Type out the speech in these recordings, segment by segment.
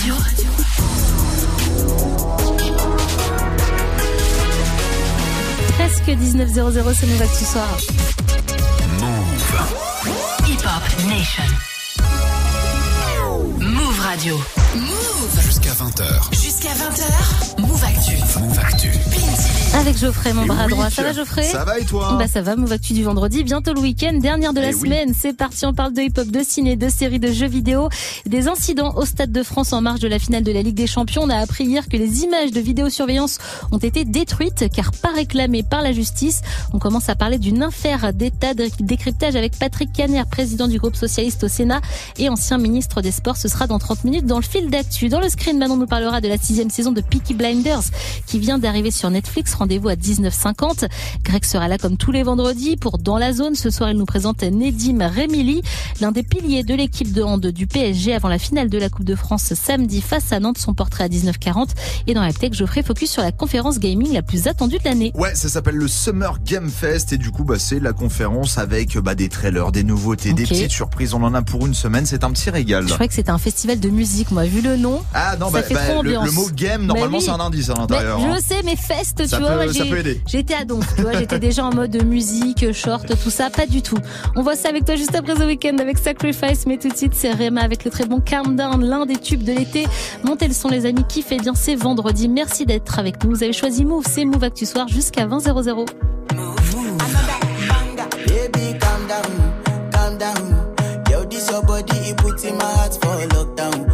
Radio. Presque 19.00, c'est Move Actu Soir. Hip Hop Nation. Move Radio. Move. Jusqu'à 20h. Jusqu'à 20h. Move Actu. Move Actu. Avec Geoffrey, mon Et bras oui, droit. Ça va, Geoffrey Ça va et toi? Bah ça va, Move Actu du vendredi, bientôt le week-end, dernière de la Eh oui. semaine. C'est parti, on parle de hip-hop, de ciné, de séries, de jeux vidéo, des incidents au Stade de France en marge de la finale de la Ligue des Champions. On a appris hier que les images de vidéosurveillance ont été détruites car pas réclamées par la justice. On commence à parler d'une affaire d'état de décryptage avec Patrick Caner, président du groupe socialiste au Sénat et ancien ministre des Sports. Ce sera dans 30 minutes dans le fil d'actu. Dans le screen, Manon nous parlera de la sixième saison de Peaky Blinders qui vient d'arriver sur Netflix. Rendez-vous à 19h50. Greg sera là comme tous les vendredis pour Dans la zone. Ce soir, il nous présente Nedim Remili, l'un des piliers de l'équipe de hand du PSG avant la finale de la Coupe de France samedi face à Nantes. Son portrait à 19h40. Et dans la tech, Geoffrey focus sur la conférence gaming la plus attendue de l'année. Ouais, ça s'appelle le Summer Game Fest et du coup, bah, c'est la conférence avec bah, des trailers, des nouveautés, des Ok. petites surprises. On en a pour une semaine. C'est un petit régal. Je croyais que c'était un festival de musique, moi. Vu le nom, Ah non, Ça bah, fait bah, trop le, ambiance. le mot game, normalement, oui. c'est un indice à Mais l'intérieur. hein. je sais, mais fest, Ça tu vois, peut- ça j'ai- peut aider. j'étais à donf, tu vois, j'étais déjà en mode musique, short, tout ça, pas du tout. On voit ça avec toi juste après The Weekend avec Sacrifice, mais tout de suite, c'est Rema avec le très bon Calm Down, l'un des tubes de l'été. Montez le son, les amis, kiffez bien, c'est vendredi. Merci d'être avec nous. Vous avez choisi Move, c'est Move Actu Soir jusqu'à 20 00. Baby, calm down, calm down. Yo, this your body, it puts in my heart for lockdown,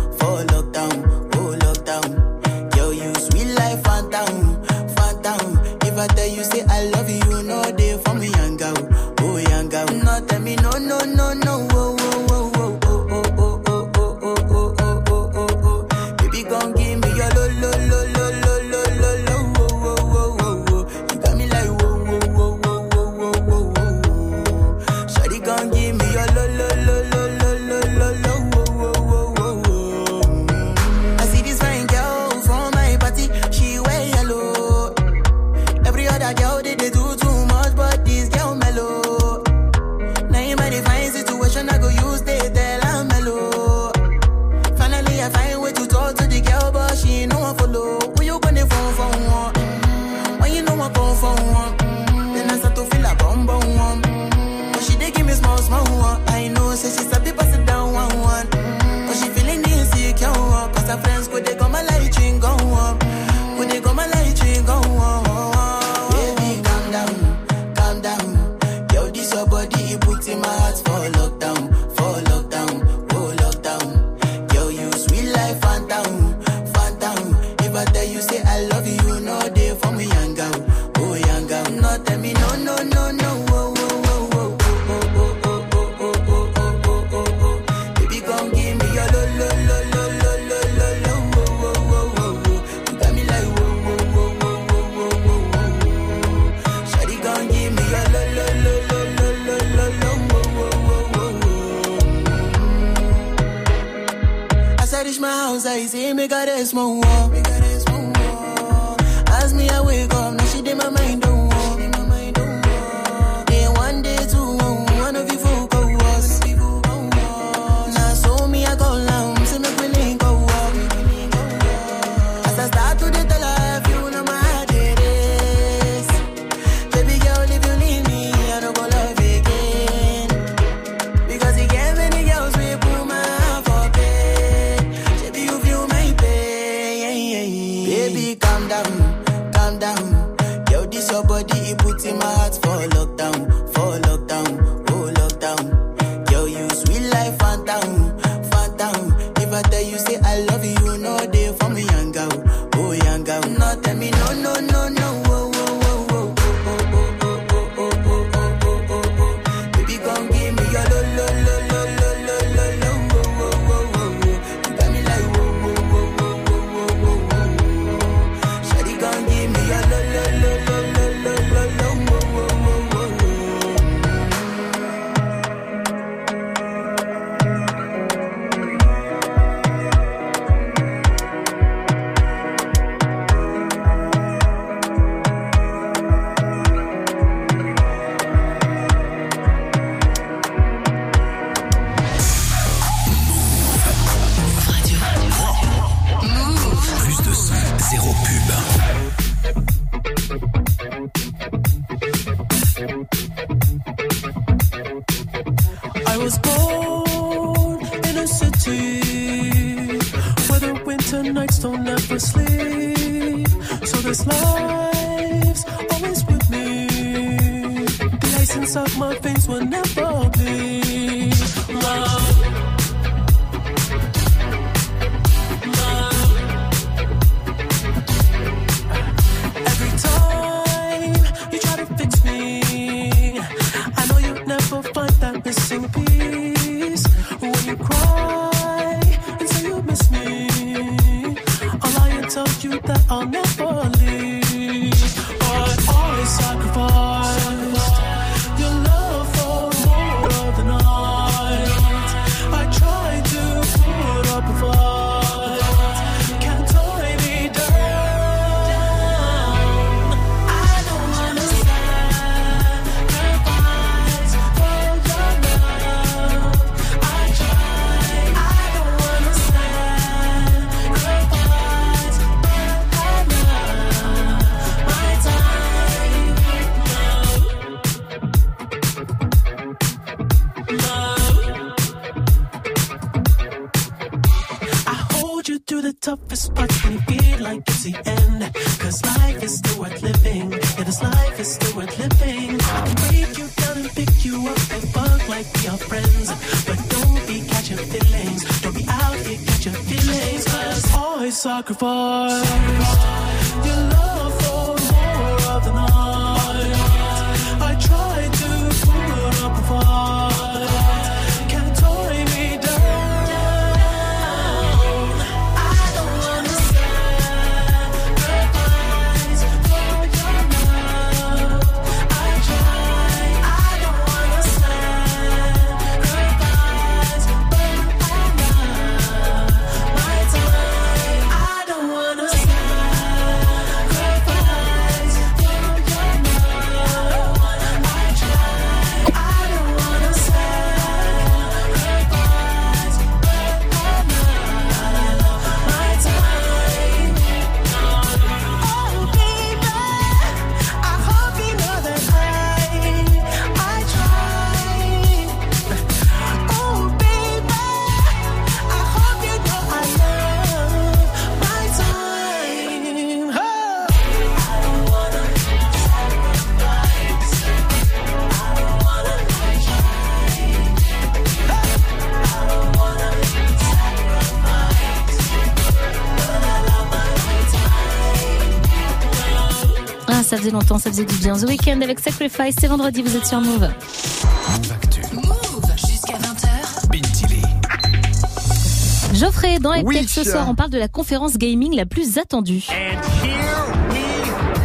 faisait longtemps, ça faisait du bien. The Weekend avec Sacrifice, c'est vendredi, vous êtes sur Move. Move Actu. Move jusqu'à 20h. Bintili. Geoffrey, dans Oui. Eptech ce soir, on parle de la conférence gaming la plus attendue. And here we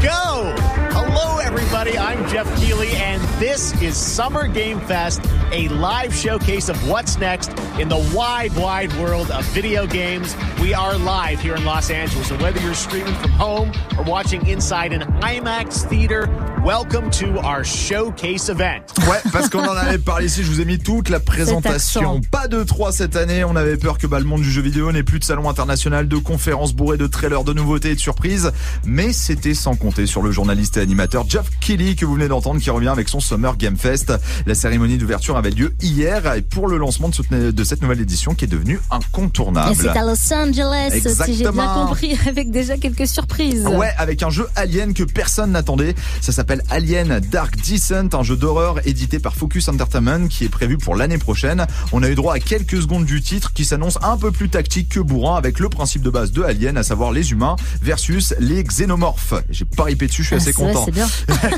go. Hello, everybody. I'm Jeff Keighley, and this is Summer Game Fest, a live showcase of what's next in the wide, wide world of video games. We are live here in Los Angeles, and whether you're streaming from home or watching inside an IMAX theater, welcome to our showcase event. Ouais, parce qu'on en avait parlé ici, je vous ai mis toute la présentation. Pas de 3 cette année, on avait peur que bah, le monde du jeu vidéo n'ait plus de salon international, de conférences bourrées de trailers, de nouveautés et de surprises. Mais c'était sans compter sur le journaliste et animateur Jeff Keighley que vous venez d'entendre qui revient avec son Summer Game Fest. La cérémonie d'ouverture avait lieu hier et pour le lancement de, cette- de cette nouvelle édition qui est devenue incontournable. c'est à Los Angeles, si j'ai bien compris, avec déjà quelques surprises. Ouais, avec un jeu Alien que personne n'attendait. Ça s'appelle Alien Dark Descent, un jeu d'horreur édité par Focus Entertainment qui est prévu pour l'année prochaine. On a eu droit à quelques secondes du titre qui s'annonce un peu plus tactique que bourrin avec le principe de base de Alien, à savoir les humains versus les xénomorphes. J'ai pas ripé dessus, je suis Ah, assez vrai, content. c'est bien.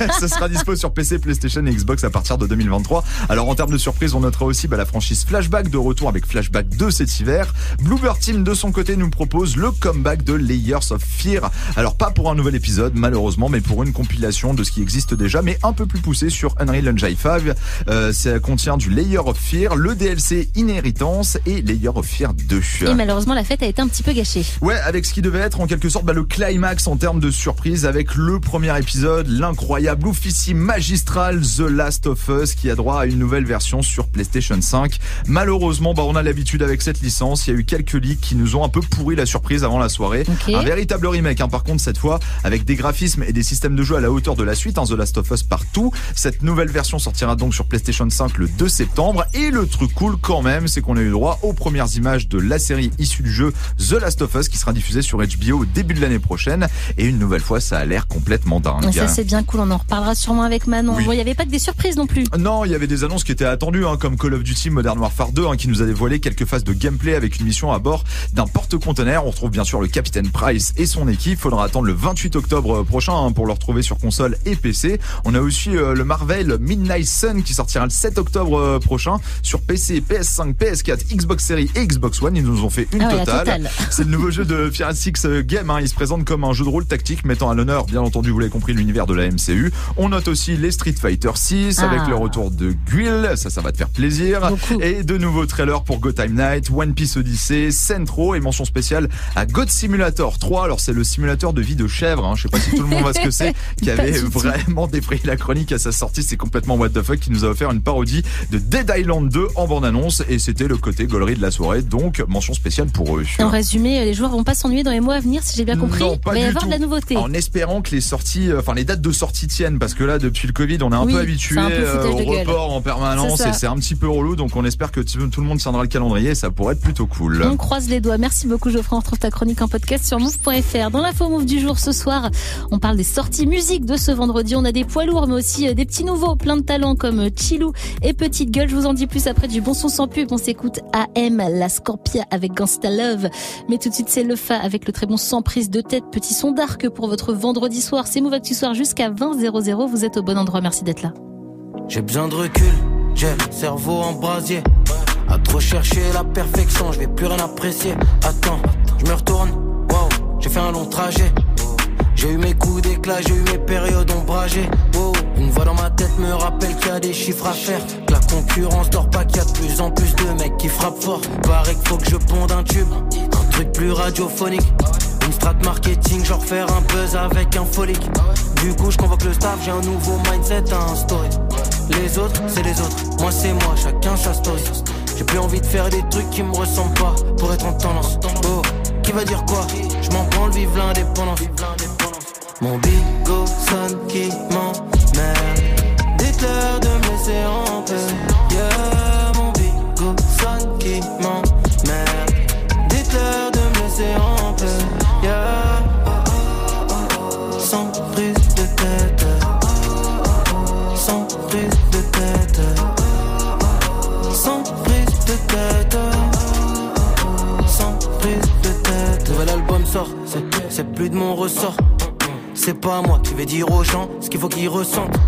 ça sera dispo sur PC, PlayStation et Xbox à partir de 2023. Alors en termes de surprise, on notera aussi bah, la franchise Flashback de retour avec Flashback 2 cet hiver. Bluebird Team de son côté nous propose le comeback de Layers of Fear. Alors pas pour un nouvel épisode malheureusement, mais pour une compilation de ce qui existe déjà, mais un peu plus poussé sur Unreal Engine 5. Euh, ça contient du Layer of Fear, le DLC Inheritance et Layer of Fear 2. Et malheureusement, la fête a été un petit peu gâchée. Ouais, avec ce qui devait être en quelque sorte bah, le climax en termes de surprise avec le premier épisode, l'incroyable officier magistral The Last of Us qui a droit à une nouvelle version sur PlayStation 5. Malheureusement, bah, on a l'habitude avec cette licence, il y a eu quelques leaks qui nous ont un peu pourri la surprise avant la soirée. Un véritable remake, hein, par contre cette fois, avec des graphismes et des systèmes de jeu à la hauteur de la suite gratuite, hein, The Last of Us partout. Cette nouvelle version sortira donc sur PlayStation 5 le 2 septembre. Et le truc cool quand même, c'est qu'on a eu droit aux premières images de la série issue du jeu The Last of Us qui sera diffusée sur HBO au début de l'année prochaine. Et une nouvelle fois, ça a l'air complètement dingue. Ça c'est bien cool, on en reparlera sûrement avec Manon. Oui. Il n'y avait pas que des surprises non plus. Non, il y avait des annonces qui étaient attendues, hein, comme Call of Duty Modern Warfare 2, hein, qui nous a dévoilé quelques phases de gameplay avec une mission à bord d'un porte-conteneur. On retrouve bien sûr le Capitaine Price et son équipe. Faudra attendre le 28 octobre prochain hein, pour le retrouver sur console et PC. On a aussi euh, le Marvel Midnight Sun qui sortira le 7 octobre euh, prochain sur PC, PS5, PS4, Xbox Series et Xbox One. Ils nous ont fait une Ah ouais, totale. totale. C'est le nouveau jeu de Fiat Six euh, Game. hein. Il se présente comme un jeu de rôle tactique mettant à l'honneur, bien entendu, vous l'avez compris, l'univers de la MCU. On note aussi les Street Fighter 6 Ah. avec le retour de Guile. Ça, ça va te faire plaisir. Beaucoup. Et de nouveaux trailers pour Go Time Night, One Piece Odyssey, Centro et mention spéciale à God Simulator 3. Alors, c'est le simulateur de vie de chèvre. Hein. Je sais pas si tout le monde voit ce que c'est. Qui avait. Vraiment défrayé la chronique à sa sortie. C'est complètement what the fuck qui nous a offert une parodie de Dead Island 2 en bande-annonce. Et c'était le côté gaulerie de la soirée. Donc, mention spéciale pour eux. En résumé, les joueurs vont pas s'ennuyer dans les mois à venir, si j'ai bien compris. Non, pas il va y avoir tout. de la nouveauté. En espérant que les sorties, euh, enfin les dates de sortie tiennent, parce que là, depuis le Covid, on est un Oui, peu habitué c'est un peu foutage au report en permanence et c'est un petit peu relou. Donc on espère que tout tout le monde tiendra le calendrier et ça pourrait être plutôt cool. On croise les doigts. Merci beaucoup Geoffrey. On retrouve ta chronique en podcast sur move.fr. Dans l'info move du jour ce soir, on parle des sorties musique de ce vendredi. On a des poids lourds mais aussi euh, des petits nouveaux, plein de talents comme euh, Chilou et Petite Gueule. Je vous en dis plus après du bon son sans pub. On s'écoute AM, la Scorpia avec Gangsta Love. Mais tout de suite c'est le Fa avec le très bon sans prise de tête. Petit son d'arc pour votre vendredi soir. C'est Move Actu Soir jusqu'à 20 00. Vous êtes au bon endroit. Merci d'être là. J'ai besoin de recul, j'ai le cerveau en brasier. À trop chercher la perfection, je vais plus rien apprécier. Attends, je me retourne, wow, j'ai fait un long trajet. J'ai eu mes coups d'éclat, j'ai eu mes périodes ombragées. Une voix dans ma tête me rappelle qu'il y a des chiffres à faire. Que la concurrence dort pas, qu'il y a de plus en plus de mecs qui frappent fort. Paraît qu'il faut que je ponde un tube, un truc plus radiophonique. Une strat marketing, genre faire un buzz avec un folique. Du coup, je convoque le staff, j'ai un nouveau mindset à instaurer. Les autres, c'est les autres. Moi, c'est moi, chacun sa story. J'ai plus envie de faire des trucs qui me ressemblent pas pour être en tendance. Oh, qui va dire quoi? Je m'en branle, vive l'indépendance. Mon bigot sonne qui m'emmerde. Dites-leur de me laisser en paix. Yeah, mon bigot sonne qui m'emmerde. Dites-leur de me laisser en sans prise de tête. Sans prise de tête. Sans prise de tête. Sans prise de tête. Nouvel album sort, c'est plus de mon ressort. C'est pas moi qui vais dire aux gens ce qu'il faut qu'ils ressentent.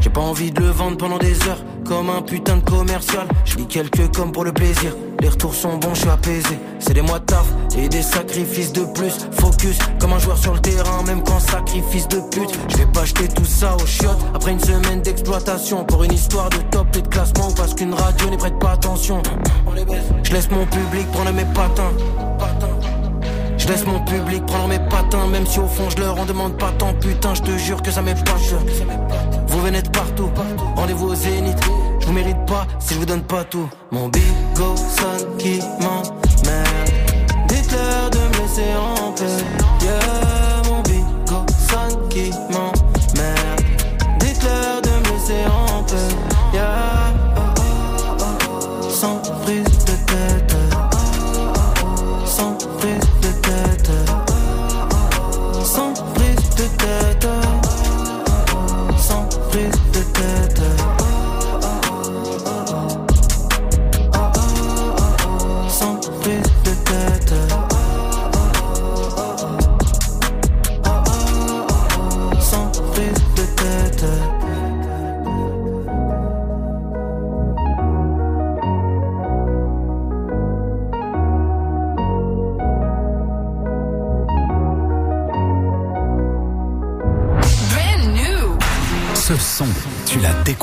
J'ai pas envie de le vendre pendant des heures comme un putain de commercial. Je lis quelques comme pour le plaisir. Les retours sont bons, je suis apaisé. C'est des mois de taf et des sacrifices de plus. Focus comme un joueur sur le terrain, même quand sacrifice de pute. Je vais pas acheter tout ça aux chiottes après une semaine d'exploitation pour une histoire de top et de classement parce qu'une radio n'y prête pas attention. Je laisse mon public prendre mes patins. Laisse mon public prendre mes patins, même si au fond je leur en demande pas tant. Putain, je te jure que ça m'épate. Vous venez de partout, rendez-vous au zénith. Je vous mérite pas si je vous donne pas tout. Mon bigot sonne qui m'emmerde. Dites-leur de me laisser en paix. Mon qui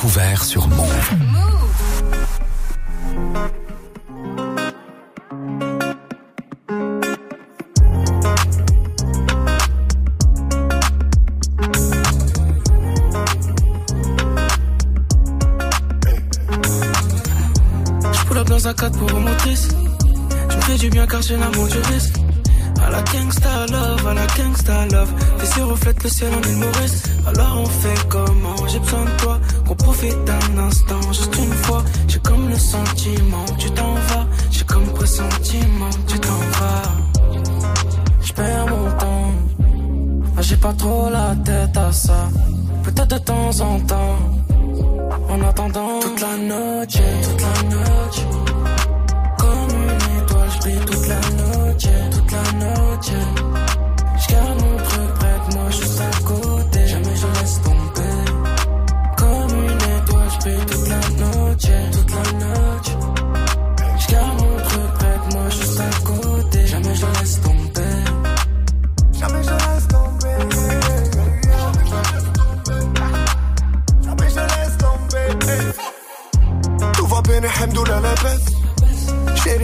découvert sur Move. Je dans un 4 pour motrice. Je me fais du bien car j'ai l'amour du risque. À la gangsta love, à la gangsta love. Tes yeux reflètent le ciel en une mauvaise. Alors on fait comment? J'ai besoin de toi, qu'on profite d'un instant, juste une fois. J'ai comme le sentiment, tu t'en vas. J'ai comme pressentiment, tu t'en vas. Je perds mon temps. Ah, J'ai pas trop la tête à ça. Peut-être de temps en temps. En attendant toute la noche, toute la noche. Toute la noche, toute la noche.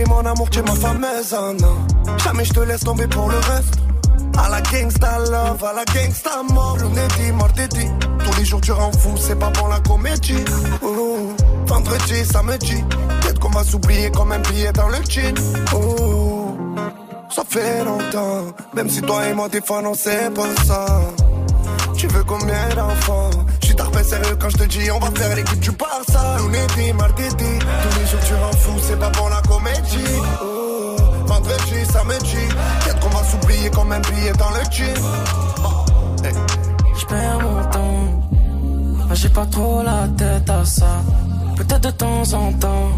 Mon amour, tu es ma fameuse, ah non. Jamais je te laisse tomber pour le reste. À la gangsta love, à la gangsta mort, lundi, mardi. Tous les jours tu rends fou, c'est pas bon la comédie. Ouh. Vendredi, samedi, peut-être qu'on va s'oublier comme un billet dans le jean. Ouh. Ça fait longtemps, même si toi et moi des fois non c'est pas ça. Tu veux combien d'enfants? Suis tarpé sérieux quand je te dis on va faire l'équipe du Barça. Lundi, mardi, tous les jours tu rends fou, c'est pas bon la comédie. Oh, vendredi, samedi, peut-être qu'on va s'oublier comme un billet dans le jean. Oh. Je perds mon temps. Ah, J'ai pas trop la tête à ça. Peut-être de temps en temps.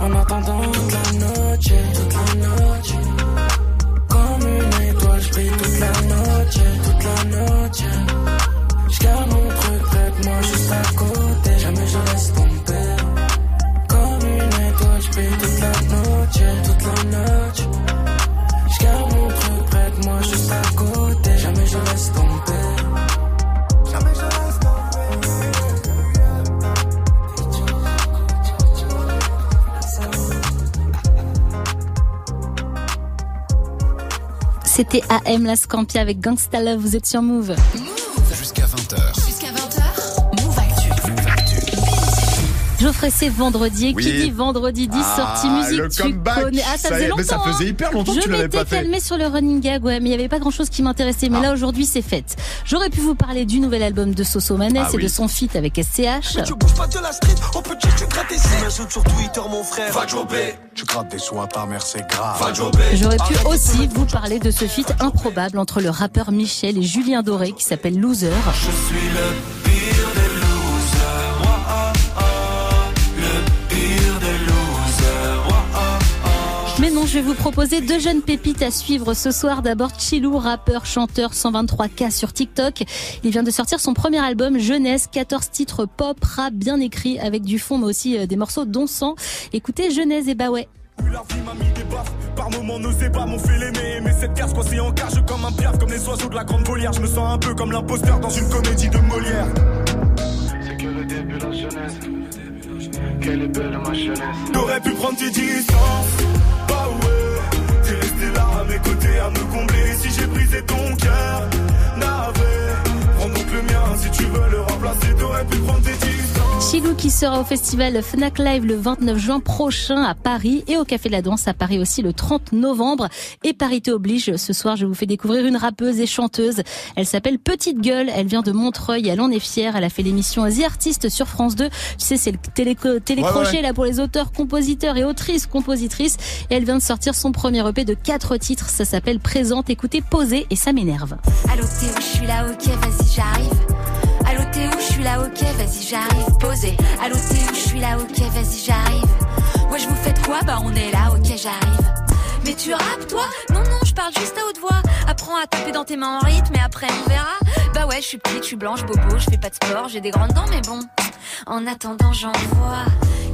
En attendant toute la noche, toute la noche. Comme une étoile, je toute la noche, toute la noche. Juste à côté. Jamais je laisse tomber. Comme une étoile, je toute la noche, toute la noche. Je garde mon truc près de moi, juste à côté. Jamais je laisse tomber. Jamais je laisse C'était AM La Scampia avec Gangsta Love, vous êtes sur Move. Geoffrey, c'est vendredi. Et Oui. qui dit vendredi dit Ah, sortie musique. le tu comeback. connais. Ah, ça, Ça faisait longtemps. mais ça faisait hein. hyper longtemps que Je tu l'avais m'étais pas fait. calmée sur le running gag, ouais, mais il n'y avait pas grand chose qui m'intéressait. Mais Ah. là, aujourd'hui, c'est fait. J'aurais pu vous parler du nouvel album de Soso Manès Ah et oui. de son feat avec SCH. Tu bouges pas de la street, petit, tu grattes des signes. M'ajoute sur Twitter, mon frère. Va jobber. Tu grattes des sous à ta mère, c'est grave. Va jobber. J'aurais pu aussi vous parler de ce feat improbable entre le rappeur Michel et Julien Doré qui s'appelle Loser. Je suis le pire des non, je vais vous proposer deux jeunes pépites à suivre ce soir. D'abord, Chilou, rappeur, chanteur 123K sur TikTok. Il vient de sortir son premier album Jeunesse, 14 titres pop, rap bien écrits avec du fond mais aussi euh, des morceaux dansants. Écoutez Jeunesse et bah ouais. La vie m'a mis des baffes, par moments nos ébats m'ont fait l'aimer Mais cette case coincée en cage comme un piaf Comme les oiseaux de la grande volière Je me sens un peu comme l'imposteur dans une comédie de Molière C'est que le début, la jeunesse Quelle est belle ma jeunesse T'aurais pu prendre tes distances Bah ouais Là à mes côtés à me combler. Si j'ai brisé ton cœur Navet Prends donc le mien. Si tu veux le remplacer T'aurais pu prendre tes distances Chilou qui sera au festival Fnac Live le 29 juin prochain à Paris et au Café de la Danse à Paris aussi le 30 novembre. Et parité oblige, ce soir je vous fais découvrir une rappeuse et chanteuse. Elle s'appelle Petite Gueule, elle vient de Montreuil, elle en est fière. Elle a fait l'émission The Artist sur France 2. Tu sais, c'est le télé télécrochet Ouais, ouais. là pour les auteurs, compositeurs et autrices, compositrices. Et elle vient de sortir son premier EP de quatre titres. Ça s'appelle Présente. Écoutez, posez et ça m'énerve. Allô Théo, je suis là, ok, vas-y, j'arrive. Je suis là, ok, vas-y, j'arrive. Posé. Allô Théo, je suis là, ok, vas-y, j'arrive. Ouais, je vous fais quoi? Bah, on est là, ok, j'arrive. Mais tu rappes, toi? Non, non, je parle juste à haute voix. Apprends à taper dans tes mains en rythme et après, on verra. Bah ouais, je suis petite, je suis blanche, bobo, je fais pas de sport, j'ai des grandes dents, mais bon. En attendant, j'en vois.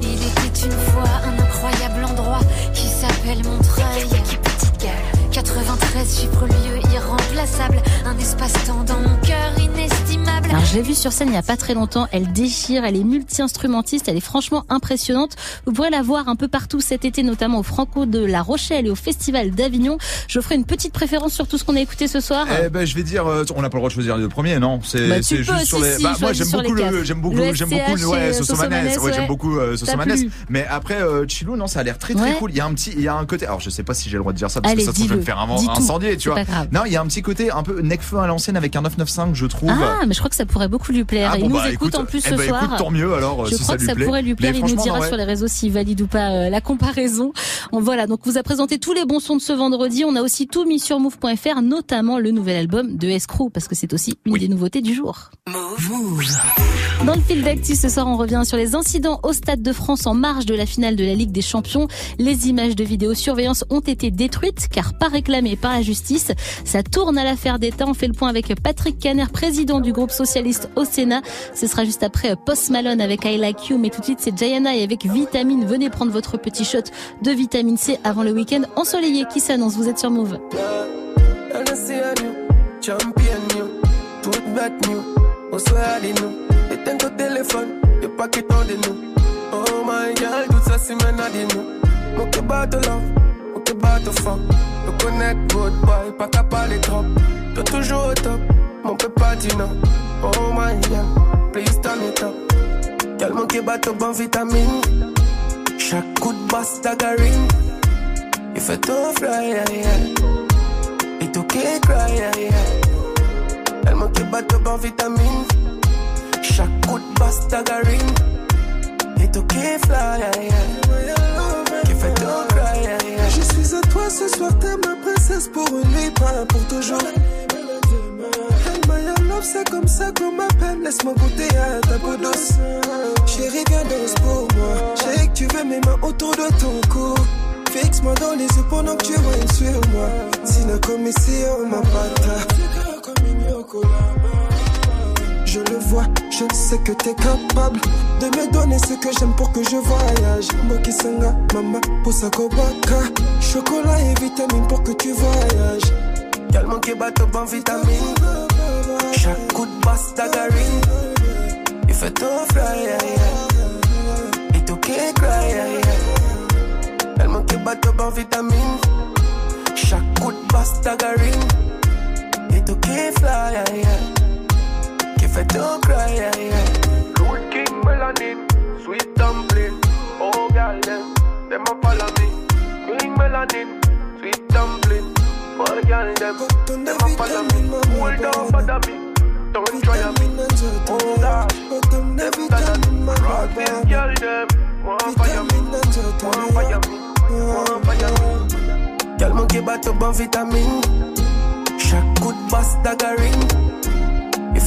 Il était une fois un incroyable endroit qui s'appelle Montreuil. petite gueule. 93 chiffre lieu irremplaçable. Un espace-temps dans mon cœur inestimable. Alors Je l'ai vue sur scène il n'y a pas très longtemps. Elle déchire, elle est multi-instrumentiste, elle est franchement impressionnante. Vous pourrez la voir un peu partout cet été, notamment au Franco de La Rochelle et au Festival d'Avignon. Je ferai une petite préférence sur tout ce qu'on a écouté ce soir. Eh ben, je vais dire, euh, on n'a pas le droit de choisir le premier, non? C'est Bah, peux, juste si, sur les. si, bah, moi, j'aime beaucoup le, j'aime beaucoup, Le j'aime beaucoup, le- ouais, et Sosomanes, ouais, j'aime beaucoup euh, Sosomanes. Mais après, euh, Chilou, non, ça a l'air très très Ouais. cool. Il y a un petit, il y a un côté. Alors, je sais pas si j'ai le droit de dire ça parce Allez, que ça se trouve, je vais me dis-le. Faire un- incendier, tu vois. Non, il y a un petit côté un peu Necfeu à l'ancienne avec un 995, je trouve. Ah, mais je crois que ça pourrait beaucoup lui plaire. Ah, il bon, nous bah, écoute, écoute, en plus eh ce ben, soir. écoute, tant mieux, alors, Je si crois ça que lui ça plaît. pourrait lui plaire. Mais Il nous dira non, ouais. sur les réseaux s'il valide ou pas euh, la comparaison. On, voilà, donc vous a présenté tous les bons sons de ce vendredi. On a aussi tout mis sur move.fr, notamment le nouvel album de Escrew, parce que c'est aussi une des nouveautés du jour. Dans le fil d'actu ce soir, on revient sur les incidents au Stade de France en marge de la finale de la Ligue des Champions. Les images de vidéosurveillance ont été détruites car pas réclamées par la justice. Ça tourne à l'affaire d'État. On fait le point avec Patrick Caner, président du groupe socialiste au Sénat. Ce sera juste après Post Malone avec I Like You. Mais tout de suite, c'est Jayana et avec Vitamine. Venez prendre votre petit shot de vitamine C avant le week-end ensoleillé qui s'annonce. Vous êtes sur Move. Champion toute bête new, ton téléphone, y'a pas qui t'en nous. Oh my girl, tout ça c'est maintenant de nous. Mon que bat de love, mon que bat de fond, le connect good boy, pas qu'à parler trop. T'es toujours au top, mon peut pas dire non. Oh my girl, please turn it up. Girl, mon que bat de bon vitamine, chaque coup de basse tagarine, il fait tout fly, yeah, yeah. Et tout qui cry, yeah, yeah. Elle manque bat de bon vitamine. Chaque coup de. Et tout qui fly. Qui fait cry. Je suis à toi ce soir, t'es ma princesse pour une nuit, pas pour toujours. C'est comme ça qu'on m'appelle. Laisse-moi goûter à ta peau douce. Chérie, viens danse pour moi. J'ai que tu veux mes mains autour de ton cou. Fixe-moi dans les yeux pendant que tu whines sur moi. Si la commission m'a pas Je le vois, je sais que t'es capable de me donner ce que j'aime pour que je voyage. Moki Sanga, Mama, Kobaka. Chocolat et vitamine pour que tu voyages. Girl, manque bat de bon vitamine. Chaque coup de basse tagarine. Il fait tout fly, yeah, yeah. Et tout qui cry, yeah, yeah. Elle manque bat de bon vitamine. Chaque coup de basse tagarine. Et tout qui fly, yeah, yeah. Fait tout cry, yeah, yeah. Good King Melanin, sweet dumpling. Oh, girl, them, them a follow me. King Melanin, sweet dumpling. Oh, girl, them, them a follow me. Hold on, bother me. Oh, don't try me. Oh, gosh. Them that rock this girl, them. Want fire me. Want fire me. Want fire me. Girl, manque bat de bon vitamine. Chaque coup de basse tagarine.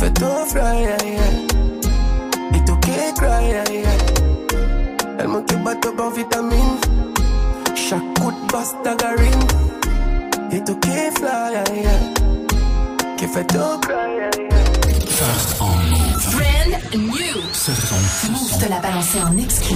Fait tout fly, yeah, yeah. Et tout qui cry, yeah, yeah. Elle manque bat de bon vitamine. Chaque coup de basse tagarine. Et tout qui fly, yeah, yeah. Qui fait tout cry, yeah, yeah. First en move. Brand new. Ce son, ce Move son. te l'a balancé en exclu.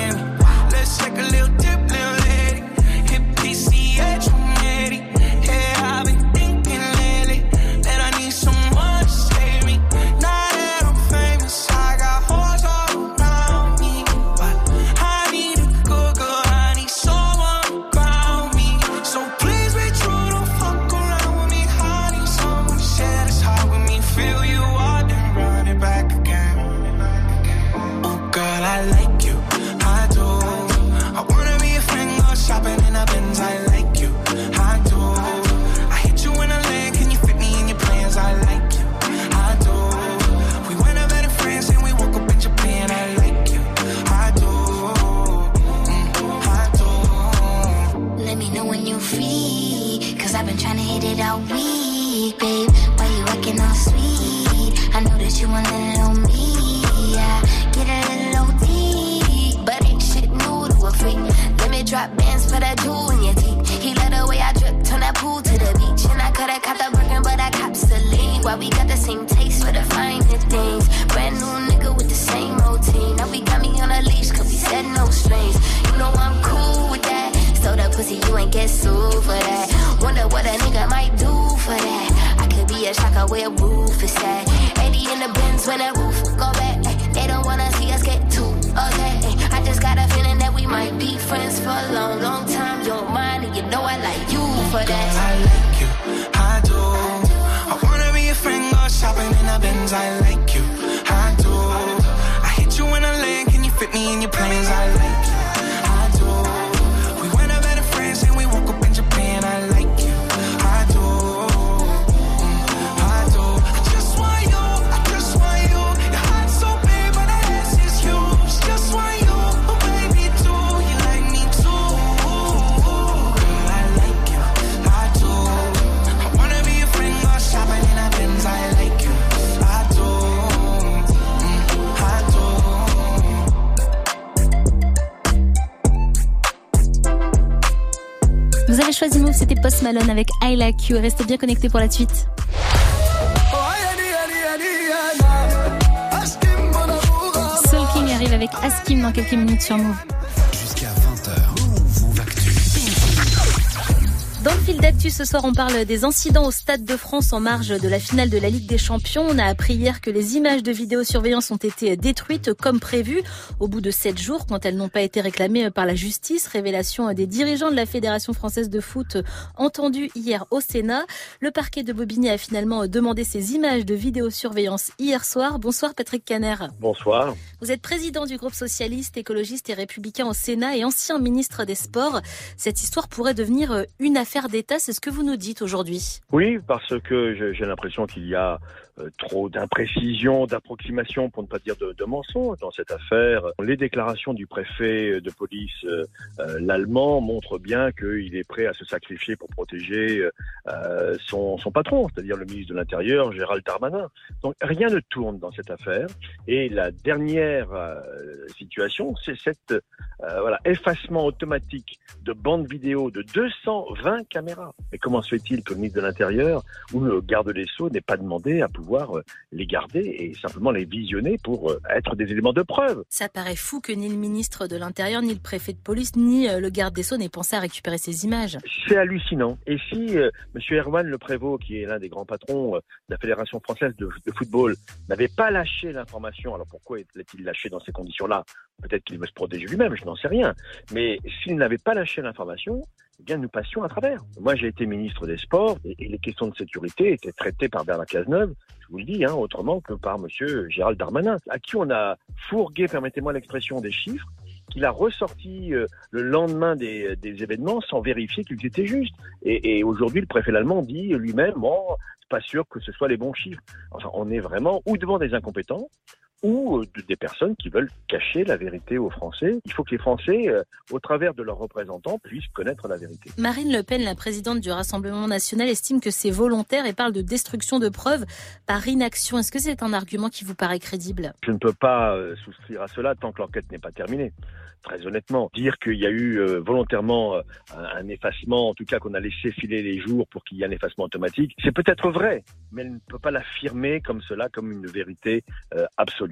Post Malone avec I Like You. Restez bien connectés pour la suite. Soul King arrive avec Askim dans quelques minutes sur Move. Dans le fil d'actu ce soir, on parle des incidents au Stade de France en marge de la finale de la Ligue des Champions. On a appris hier que les images de vidéosurveillance ont été détruites comme prévu au bout de sept jours quand elles n'ont pas été réclamées par la justice. Révélation des dirigeants de la Fédération française de foot entendus hier au Sénat. Le parquet de Bobigny a finalement demandé ces images de vidéosurveillance hier soir. Bonsoir Patrick Caner. Bonsoir. Vous êtes président du groupe socialiste, écologiste et républicain au Sénat et ancien ministre des Sports. Cette histoire pourrait devenir une affaire d'État, c'est ce que vous nous dites aujourd'hui. Oui, parce que j'ai l'impression qu'il y a trop d'imprécisions, d'approximations, pour ne pas dire de, mensonges dans cette affaire. Les déclarations du préfet de police euh, euh, l'allemand montrent bien qu'il est prêt à se sacrifier pour protéger euh, son, patron, c'est-à-dire le ministre de l'Intérieur, Gérald Darmanin. Donc rien ne tourne dans cette affaire. Et la dernière euh, situation, c'est euh, voilà effacement automatique de bandes vidéo de 220 caméras. Mais comment se fait-il que le ministre de l'Intérieur ou le garde des Sceaux n'ait pas demandé à pouvoir euh, les garder et simplement les visionner pour euh, être des éléments de preuve Ça paraît fou que ni le ministre de l'Intérieur, ni le préfet de police, ni euh, le garde des Sceaux n'aient pensé à récupérer ces images. C'est hallucinant. Et si euh, Monsieur Erwan Le Prévost, qui est l'un des grands patrons euh, de la Fédération française de, de football, n'avait pas lâché l'information, alors pourquoi l'a-t-il lâché dans ces conditions-là? Peut-être qu'il veut se protéger lui-même, je n'en sais rien. Mais s'il n'avait pas lâché l'information, bien nous passions à travers. Moi, j'ai été ministre des Sports et, les questions de sécurité étaient traitées par Bernard Cazeneuve, je vous le dis, hein, autrement que par Monsieur Gérald Darmanin, à qui on a fourgué, permettez-moi l'expression, des chiffres qu'il a ressorti euh, le lendemain des, événements sans vérifier qu'ils étaient justes. Et, aujourd'hui, le préfet allemand dit lui-même, bon, pas sûr que ce soit les bons chiffres. Enfin, on est vraiment ou devant des incompétents, ou euh, de- des personnes qui veulent cacher la vérité aux Français. Il faut que les Français, euh, au travers de leurs représentants, puissent connaître la vérité. Marine Le Pen, la présidente du Rassemblement national, estime que c'est volontaire et parle de destruction de preuves par inaction. Est-ce que c'est un argument qui vous paraît crédible? Je ne peux pas euh, souscrire à cela tant que l'enquête n'est pas terminée. Très honnêtement, dire qu'il y a eu volontairement un, effacement, en tout cas qu'on a laissé filer les jours pour qu'il y ait un effacement automatique, c'est peut-être vrai, mais elle ne peut pas l'affirmer comme cela, comme une vérité euh,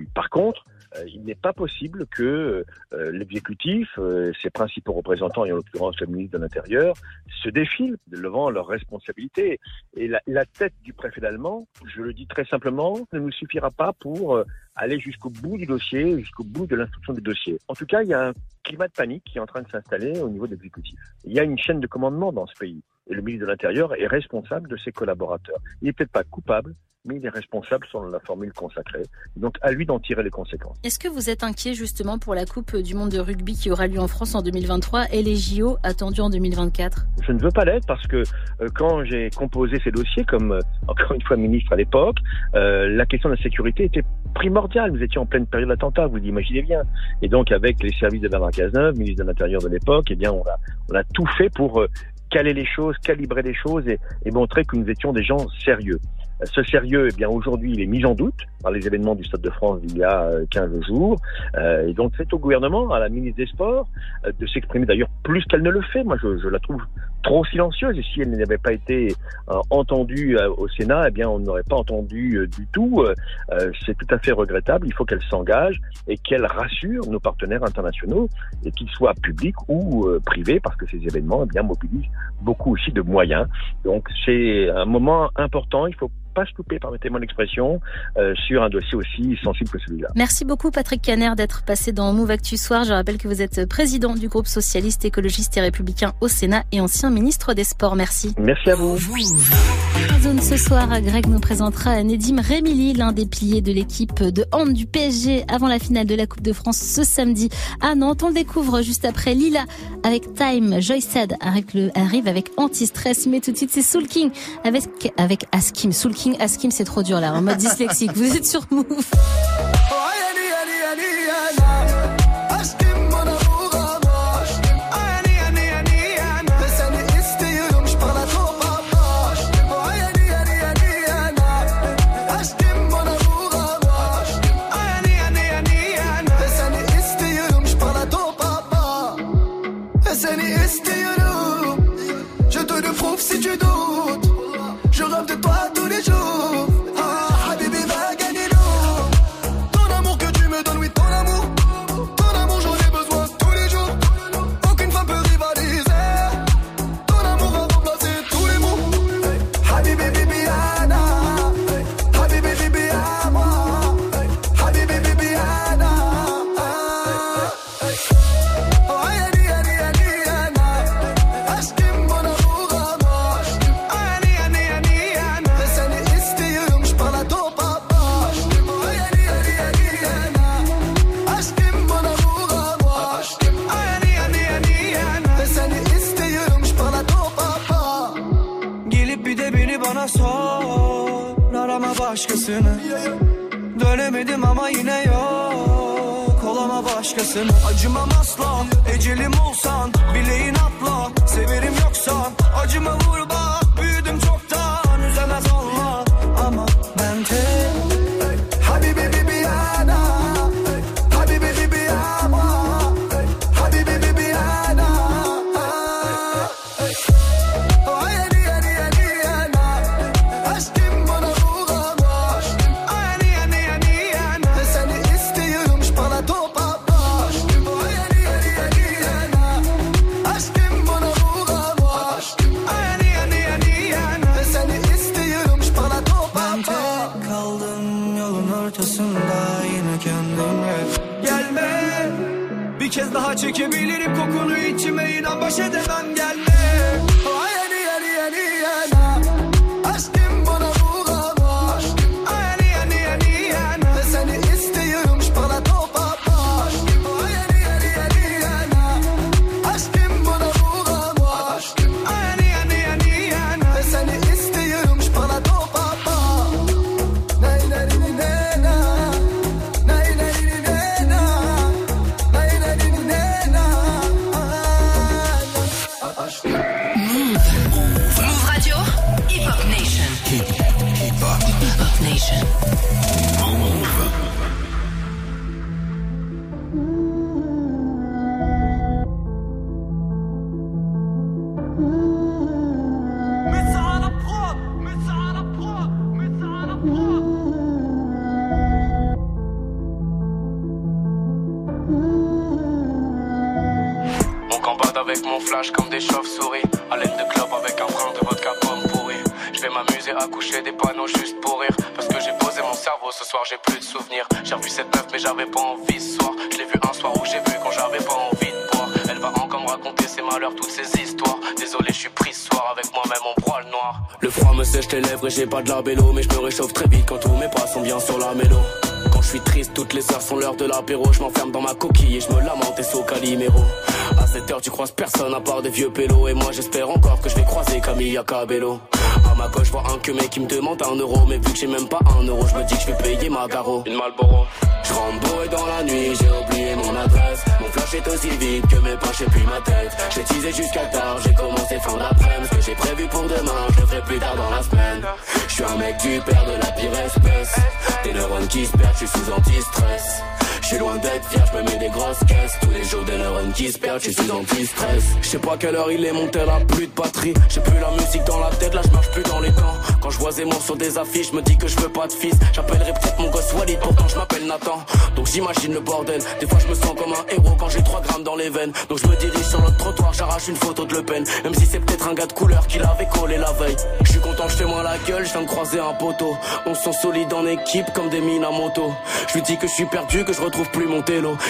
Par contre, euh, il n'est pas possible que euh, l'exécutif, euh, ses principaux représentants, et en l'occurrence le ministre de l'Intérieur, se défilent devant leurs responsabilités. Et la, la tête du préfet allemand, je le dis très simplement, ne nous suffira pas pour aller jusqu'au bout du dossier, jusqu'au bout de l'instruction du dossier. En tout cas, il y a un climat de panique qui est en train de s'installer au niveau de l'exécutif. Il y a une chaîne de commandement dans ce pays. Et le ministre de l'Intérieur est responsable de ses collaborateurs. Il n'est peut-être pas coupable, mais il est responsable selon la formule consacrée. Donc à lui d'en tirer les conséquences. Est-ce que vous êtes inquiet justement pour la Coupe du monde de rugby qui aura lieu en France en 2023 et les JO attendus en 2024 Je ne veux pas l'être parce que euh, quand j'ai composé ces dossiers, comme euh, encore une fois ministre à l'époque, euh, la question de la sécurité était primordiale. Nous étions en pleine période d'attentat, vous l'imaginez bien. Et donc avec les services de Bernard Cazeneuve, ministre de l'Intérieur de l'époque, eh bien on a, on a tout fait pour caler les choses, calibrer les choses et, et montrer que nous étions des gens sérieux. Euh, Ce sérieux, eh bien aujourd'hui, il est mis en doute par les événements du Stade de France d'il y a euh, 15 jours. Euh, et donc c'est au gouvernement, à la ministre des Sports, euh, de s'exprimer d'ailleurs plus qu'elle ne le fait. Moi, je, je la trouve trop silencieuse. Et si elle n'avait pas été euh, entendue euh, au Sénat, eh bien on n'aurait pas entendu euh, du tout. C'est tout à fait regrettable. Il faut qu'elle s'engage et qu'elle rassure nos partenaires internationaux, et qu'ils soient publics ou privés, parce que ces événements eh bien mobilisent beaucoup aussi de moyens. Donc c'est un moment important. Il faut pas se louper, permettez-moi l'expression, sur un dossier aussi sensible que celui-là. Merci beaucoup Patrick Caner d'être passé dans Move Actu Soir. Je rappelle que vous êtes président du groupe socialiste, écologiste et républicain au Sénat et ancien ministre des Sports. Merci. Merci à vous. Zone ce soir, Greg nous présentera Nedim Remili, l'un des piliers de l'équipe de hand du PSG avant la finale de la Coupe de France ce samedi à Nantes. On le découvre juste après Lila avec Time. Joy Sad arrive, avec Anti-Stress, mais tout de suite c'est Soul King avec, avec Askim. Soul King, Askim, c'est trop dur là, en mode dyslexique. Vous êtes sur Move. Bana sor. Arama başkasını. Dönemedim ama yine yok. Olama başkasını. Acımam asla. Ecelim olsan. Bileğin atla. Severim yoksan Acıma vur bak On combat avec mon flash comme des chauves-souris. L'aide de club avec un brin de vodka pomme pourri. Je vais m'amuser à coucher des panneaux juste pour rire. Parce que j'ai posé mon cerveau ce soir, j'ai plus de souvenirs. J'ai revu cette meuf, mais j'avais pas envie ce soir. Je l'ai vu un soir où j'ai vu quand j'avais pas envie de boire. Elle va encore me raconter ses malheurs, toutes ses histoires. Désolé, je suis pris ce soir avec moi-même en poil noir. Le froid me sèche les lèvres et j'ai pas de la. Mais je me réchauffe très vite quand tous mes pas sont bien sur la mélo. Je suis triste, toutes les heures sont l'heure de l'apéro. Je m'enferme dans ma coquille et je me lamente et sous Calimero. À cette heure, tu croises personne à part des vieux pélos. Et moi, j'espère encore que je vais croiser Camille Cabello. À ma gauche, je vois un que mec qui me demande un euro. Mais vu que j'ai même pas un euro, je me dis que je vais payer ma garo. Une Malboro. Je bourré dans la nuit, j'ai oublié mon adresse. Mon flash est aussi vide que mes poches et puis ma tête. J'ai teasé jusqu'à tard, j'ai commencé fin d'après-midi. Ce que j'ai prévu pour demain, je le ferai plus tard dans la semaine. Je suis un mec du père de la pire espèce. Des neurones qui se perdent, je suis anti-stress. Suis loin d'être fier, je me mets des grosses caisses. Tous les jours des neurones qui se perdent, je suis sous anti-stress. Je sais pas quelle heure il est, mon tel a plus de batterie. J'ai plus la musique dans la tête, là je marche plus dans les temps. Quand je vois Zemmour sur des affiches, je me dis que je veux pas de fils. J'appellerai peut-être mon gosse Walid, pourtant je m'appelle Nathan. Donc j'imagine le bordel. Des fois je me sens comme un héros quand j'ai 3 grammes dans les veines. Donc je me dirige sur le trottoir, j'arrache une photo de Le Pen. Même si c'est peut-être un gars de couleur qui l'avait collé la veille. Je suis content, je fais moins la gueule, je viens de croiser un poteau. On se sent solide en équipe comme des mines à moto. Je lui dis que je suis perdu, que je retrouve plus.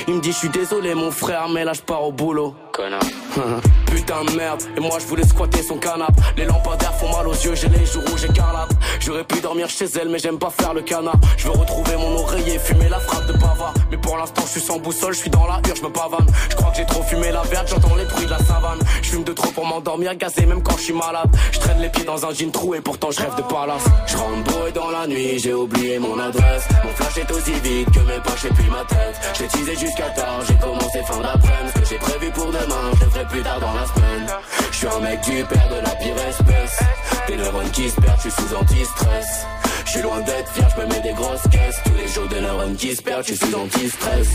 Il me dit je suis désolé mon frère, mais là je pars au boulot. Putain de merde, et moi je voulais squatter son canapé. Les lampadaires font mal aux yeux, j'ai les joues rouges écarlates. J'aurais pu dormir chez elle, mais j'aime pas faire le canard. Je veux retrouver mon oreiller, fumer la frappe de bavard. Mais pour l'instant, je suis sans boussole, je suis dans la hurle, je me pavane. Je crois que j'ai trop fumé la verte, j'entends les bruits de la savane. Je fume de trop pour m'endormir, gazé même quand je suis malade. Je traîne les pieds dans un jean trou et pourtant je rêve de palace. Je rentre dans la nuit, j'ai oublié mon adresse. Mon flash est aussi vide que mes poches et puis ma tête. J'ai teasé jusqu'à tard, j'ai commencé fin d'après-midi. Ce que j'ai prévu pour demain, je le ferai plus tard dans la semaine. Je suis un mec du père de la pire espèce. Des neurones qui se perdent, je suis sous anti-stress. Je suis loin d'être fier, je me mets des grosses caisses. Tous les jours des neurones qui se perdent, je suis sous anti-stress.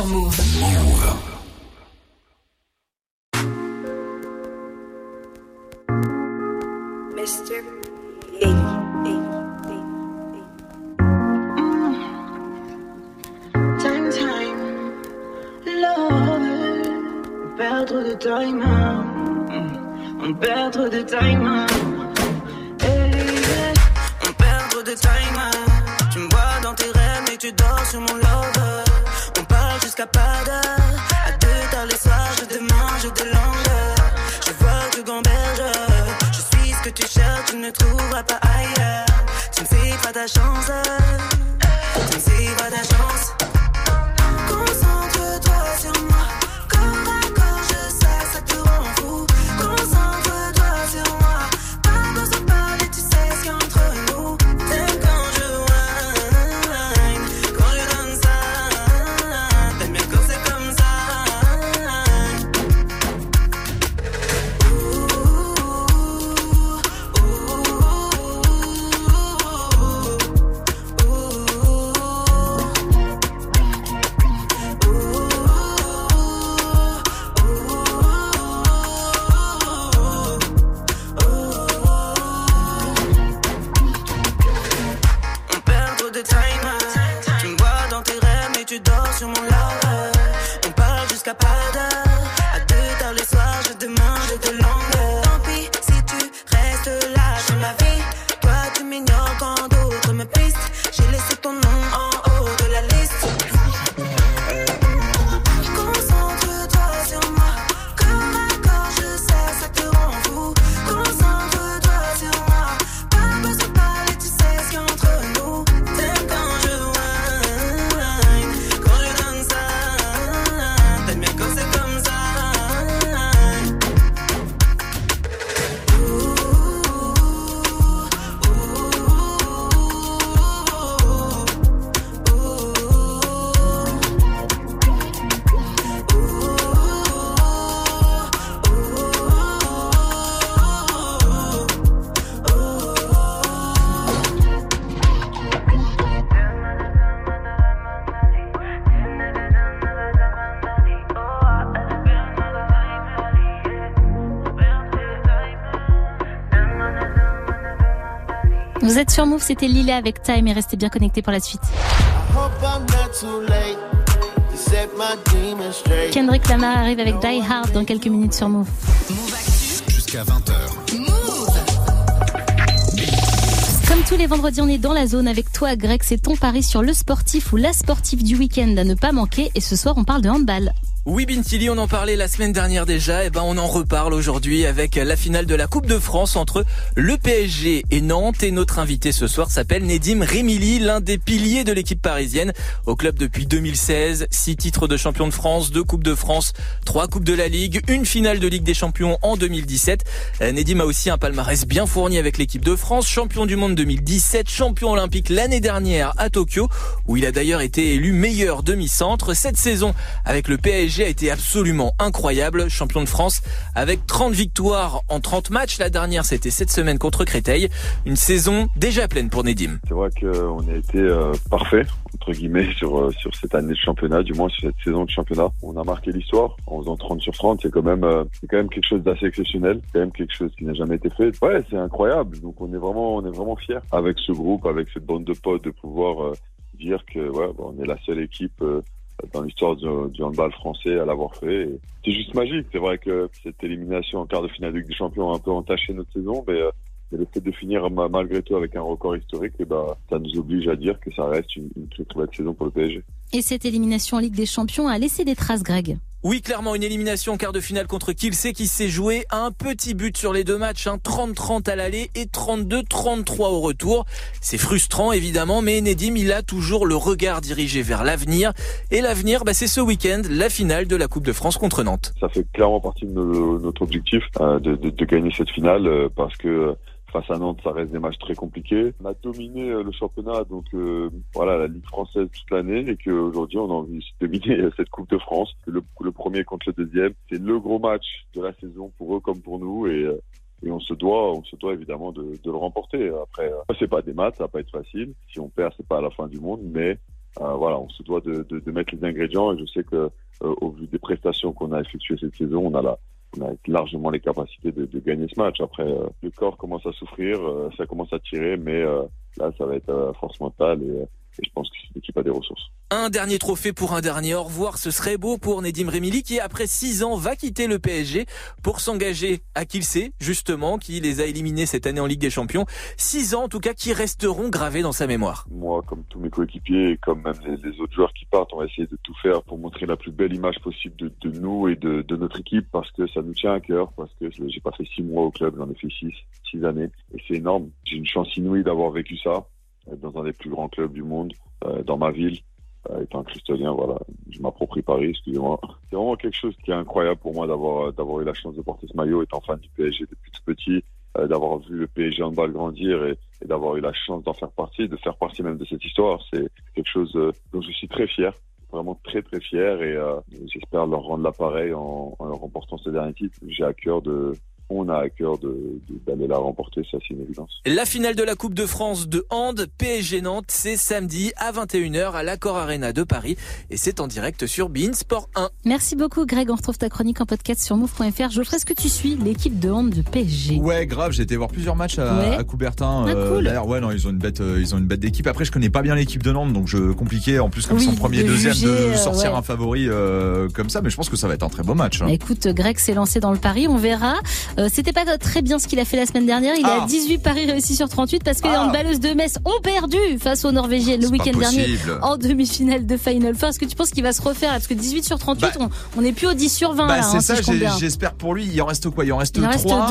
Sur Move. Move. Êtes sur Move, c'était Lila avec Time et restez bien connectés pour la suite. Kendrick Lamar arrive avec Die Hard dans quelques minutes sur Move. Jusqu'à 20h. Comme tous les vendredis, on est dans la zone avec toi, Greg. C'est ton pari sur le sportif ou la sportive du week-end à ne pas manquer. Et ce soir, on parle de handball. Oui, Bintili, on en parlait la semaine dernière déjà, et ben on en reparle aujourd'hui avec la finale de la Coupe de France entre le PSG et Nantes. Et notre invité ce soir s'appelle Nedim Remili, l'un des piliers de l'équipe parisienne. Au club depuis 2016, six titres de champion de France, deux Coupes de France, trois Coupes de la Ligue, une finale de Ligue des Champions en 2017. Euh, Nedim a aussi un palmarès bien fourni avec l'équipe de France, champion du monde 2017, champion olympique l'année dernière à Tokyo, où il a d'ailleurs été élu meilleur demi-centre. Cette saison avec le PSG a été absolument incroyable, champion de France avec 30 victoires en 30 matchs. La dernière, c'était cette semaine contre Créteil. Une saison déjà pleine pour Nedim. C'est vrai qu'on a été euh, parfait entre guillemets sur euh, sur cette année de championnat, du moins sur cette saison de championnat. On a marqué l'histoire en faisant 30 sur 30. C'est quand même euh, c'est quand même quelque chose d'assez exceptionnel, quand même quelque chose qui n'a jamais été fait. Ouais, c'est incroyable. Donc on est vraiment on est vraiment fiers avec ce groupe, avec cette bande de potes de pouvoir dire que ouais, on est la seule équipe dans l'histoire du, handball français à l'avoir fait. C'est juste magique. C'est vrai que cette élimination en quart de finale de Ligue des Champions a un peu entaché notre saison, mais, euh, le fait de finir malgré tout avec un record historique, et eh ben, ça nous oblige à dire que ça reste une, une très très belle saison pour le PSG. Et cette élimination en Ligue des Champions a laissé des traces, Greg? Oui, clairement, une élimination en quart de finale contre Kielce qui s'est joué un petit but sur les deux matchs, hein, 30-30 à l'aller et 32-33 au retour. C'est frustrant, évidemment, mais Nedim, il a toujours le regard dirigé vers l'avenir. Et l'avenir, bah, c'est ce week-end, la finale de la Coupe de France contre Nantes. Ça fait clairement partie de notre objectif euh, de, gagner cette finale euh, parce que Face à Nantes, ça reste des matchs très compliqués. On a dominé euh, le championnat, donc euh, voilà, la Ligue française toute l'année, et qu'aujourd'hui, on a envie de dominer cette Coupe de France. Le, le premier contre le deuxième, c'est le gros match de la saison pour eux comme pour nous, et, euh, et on se doit, on se doit évidemment de, de le remporter. Après, c'est pas des maths, ça va pas être facile. Si on perd, c'est pas à la fin du monde, mais euh, voilà, on se doit de, de, de, mettre les ingrédients, et je sais que au vu des prestations qu'on a effectuées cette saison, on a la on a largement les capacités de, gagner ce match. Après, euh, le corps commence à souffrir, euh, ça commence à tirer, mais euh, là, ça va être force mentale et, et je pense que l'équipe a des ressources. Un dernier trophée pour un dernier au revoir, ce serait beau pour Nedim Remili qui après six ans va quitter le PSG pour s'engager à Kielce, justement, qui les a éliminés cette année en Ligue des Champions. Six ans en tout cas qui resteront gravés dans sa mémoire. Moi, comme tous mes coéquipiers et comme même les, les, autres joueurs qui partent, on va essayer de tout faire pour montrer la plus belle image possible de, de nous et de, de, notre équipe parce que ça nous tient à cœur, parce que j'ai pas fait six mois au club, j'en ai fait six, six années et c'est énorme. J'ai une chance inouïe d'avoir vécu ça dans un des plus grands clubs du monde, euh, dans ma ville. Euh, étant cristallien, voilà, je m'approprie Paris, excusez-moi. C'est vraiment quelque chose qui est incroyable pour moi d'avoir d'avoir eu la chance de porter ce maillot, étant fan du PSG depuis tout petit, euh, d'avoir vu le PSG en balle grandir et, d'avoir eu la chance d'en faire partie, de faire partie même de cette histoire. C'est quelque chose euh, dont je suis très fier, vraiment très très fier et euh, j'espère leur rendre l'appareil en, en remportant ce dernier titre. J'ai à cœur de on a à cœur d'aller de, de, la remporter, ça c'est une évidence. La finale de la Coupe de France de hand PSG Nantes, c'est samedi à 21h à l'Accor Arena de Paris et c'est en direct sur Bein Sport 1. Merci beaucoup Greg, on retrouve ta chronique en podcast sur move.fr. Geoffrey, est-ce que tu suis l'équipe de hand de PSG Ouais, grave, j'ai été voir plusieurs matchs à, ouais. à Coubertin. Ah, cool. D'ailleurs, ouais, non, ils ont une bête, euh, ils ont une bête d'équipe. Après, je connais pas bien l'équipe de Nantes, donc je compliqué en plus comme oui, son premier, de deuxième, juger, de sortir ouais. un favori euh, comme ça. Mais je pense que ça va être un très beau match. Hein. Écoute, Greg s'est lancé dans le pari, on verra. Euh, C'était pas très bien ce qu'il a fait la semaine dernière. Il Ah. est à 18 paris réussis sur 38 parce que les Ah. handballeuses de Metz ont perdu face aux Norvégiennes le week-end dernier en demi-finale de Final Four. Est-ce que tu penses qu'il va se refaire Parce que 18 sur 38, on on n'est plus au 10 sur 20 Bah, c'est hein, ça, si je j'espère pour lui. Il en reste quoi? Il en reste Il en reste 3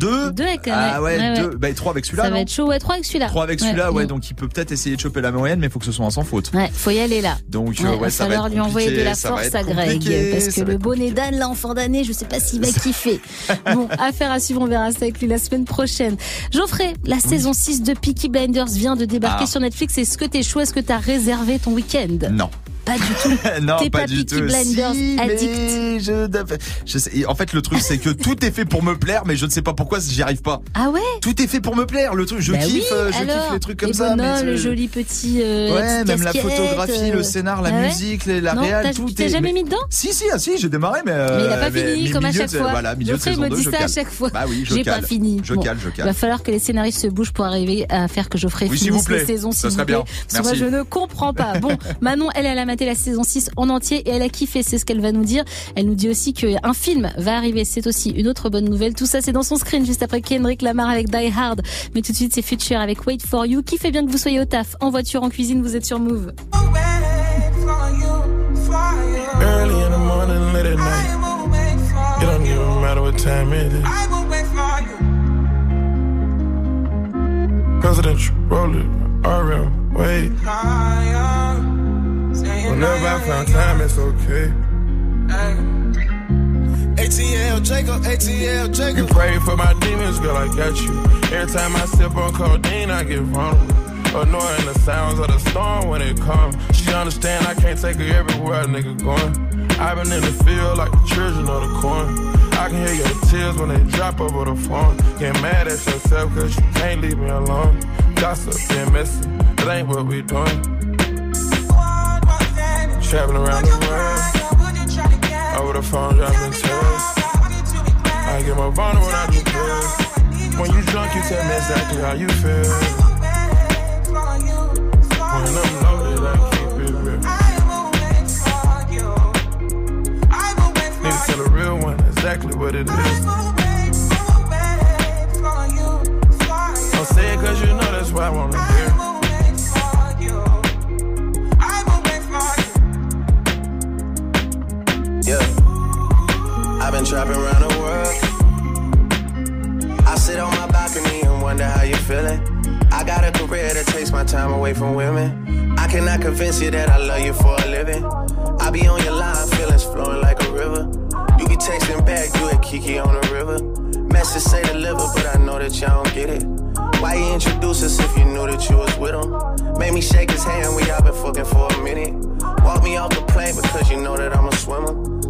deux. 2 Deux avec, Ah ouais, deux. Bah, 3 avec celui-là. Ça va être chaud, ouais, 3 avec celui-là. 3 avec celui-là, ouais, donc il peut peut-être essayer de choper la moyenne, mais il faut que ce soit un sans faute. Ouais, faut y aller là. Donc, euh, Ouais, ça va falloir lui envoyer de la force à Greg. Parce que le bonnet d'âne, là, en fin d'année, je sais pas s'il va kiffer. Bon, affaire à suivre, on verra ça avec lui la semaine prochaine. Geoffrey, la saison 6 de Peaky Blinders vient de débarquer Ah. sur Netflix. Est-ce que t'es chaud? Est-ce que t'as réservé ton week-end? Non. Pas du tout. non, T'es pas, pas du Peaky tout. Blinders Si, addict. je, je sais- en fait, le truc, c'est que tout est fait pour me plaire, mais je ne sais pas pourquoi j'y arrive pas. Ah ouais Tout est fait pour me plaire. Le truc, je Bah kiffe, oui, euh, je alors, kiffe les trucs comme les ça. bonhommes, le joli petit. euh, Ouais, même la photographie, euh, le scénar, la ah ouais musique, la Non, réal, tout tu t'es jamais mais- mis dedans? Si, si, ah, si, j'ai démarré, mais. Mais il a euh, pas fini, comme à chaque fois. Voilà, milieu de me 2, dit ça à cale. chaque fois. Bah oui, je J'ai pas cale. fini. Je cale, je Il va cale. falloir que les scénaristes se bougent pour arriver à faire que Geoffrey finisse les saisons, Ça serait bien. Parce que moi, je ne comprends pas. Bon, Manon, elle, elle a la saison 6 en entier et elle a kiffé, c'est ce qu'elle va nous dire. Elle nous dit aussi qu'un film va arriver, c'est aussi une autre bonne nouvelle. Tout ça, c'est dans son screen, juste après Kendrick Lamar avec Die Hard. Mais tout de suite, c'est Future avec Wait For You, qui fait bien que vous soyez au taf, en voiture, en cuisine, vous êtes sur Move. RM, wait. Whenever I found time, it's okay. ATL Jacob, ATL Jacob. You pray for my demons, girl, I got you. Every time I sip on codeine, I get vulnerable. Annoying the sounds of the storm when it comes. She understand I can't take her everywhere a nigga going. I've been in the field like the children of the corn. I can hear your tears when they drop over the phone. Get mad at yourself cause you can't leave me alone. Gossip and messy, that ain't what we doing. Traveling around the world. Over the phone, dropping tears. I get more vulnerable when I do pills. When you drunk, you tell me exactly how you feel. When I'm loaded, I keep it real. Need to tell a real one exactly what it is. Don't say it cause you know that's why I wanna trapping around the world. I sit on my balcony and wonder how you're feeling. I got a career that takes my time away from women. I cannot convince you that I love you for a living. I be on your line, feelings flowing like a river. You be texting back, you at Kiki on the river. Message say deliver, but I know that y'all don't get it. Why you introduce us if you knew that you was with him? Made me shake his hand, we all been fucking for a minute. Walk me off the plane because you know that I'm a swimmer.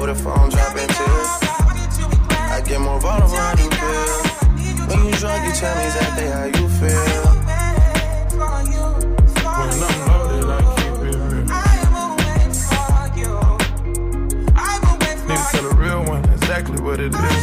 Over the phone, dropping. I get more vulnerable you feel. When you drunk, you tell me exactly how you feel. When I'm loaded, I keep it real. Tell real one exactly what it is.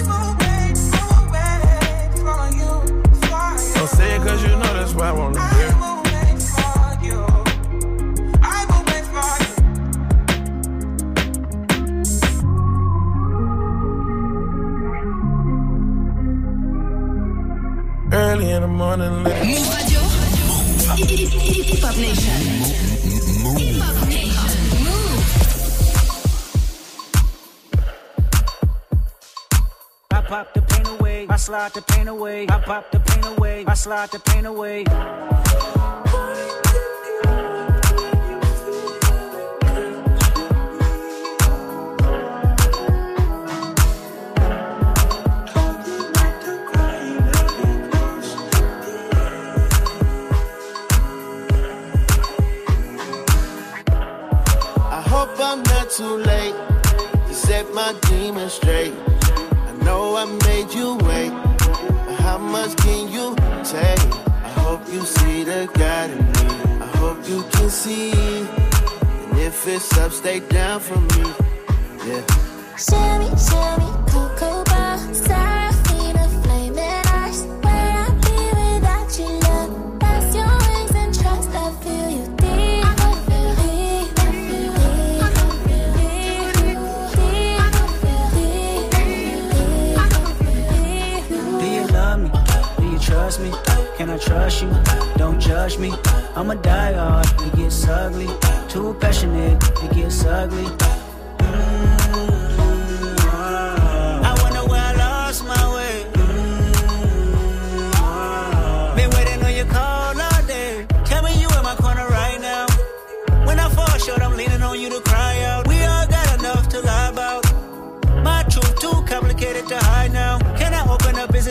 Slide the pain away. I pop the pain away, I slide the pain away. I hope I'm not too late to set my demons straight. I know I made you wait, much can you take? I hope you see the God in me. I hope you can see. And if it's up, stay down for me. Yeah. Sherry, Sherry, Cocoa Bar, Can I trust you? Don't judge me. I'm a die hard, it gets ugly. Too passionate, it gets ugly.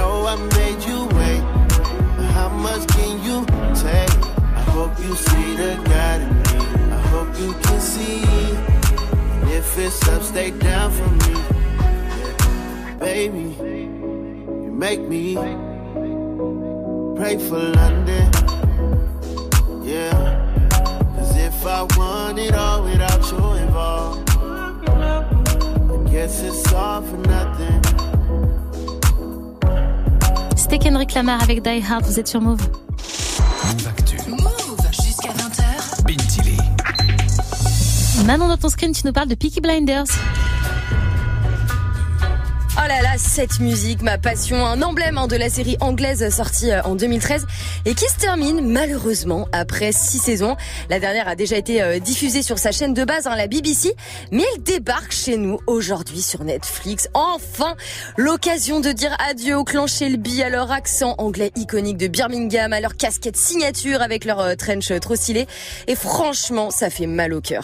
Know I made you wait, how much can you take? I hope you see the God in me. I hope you can see. And if it's up, stay down for me. Baby, you make me pray for London. Yeah. Cause if I want it all without you involved, I guess it's all for nothing. C'était Kendrick Lamar avec Die Hard, vous êtes sur Move. Move jusqu'à 20h. Bintili. Manon, dans ton screen, tu nous parles de Peaky Blinders. Oh là là, cette musique, ma passion, un emblème hein, de la série anglaise sortie euh, en 2013 et qui se termine malheureusement après six saisons. La dernière a déjà été euh, diffusée sur sa chaîne de base, hein, la BBC, mais elle débarque chez nous aujourd'hui sur Netflix. Enfin, l'occasion de dire adieu au clan Shelby, à leur accent anglais iconique de Birmingham, à leur casquette signature avec leur euh, trench trop stylé. Et franchement, ça fait mal au cœur.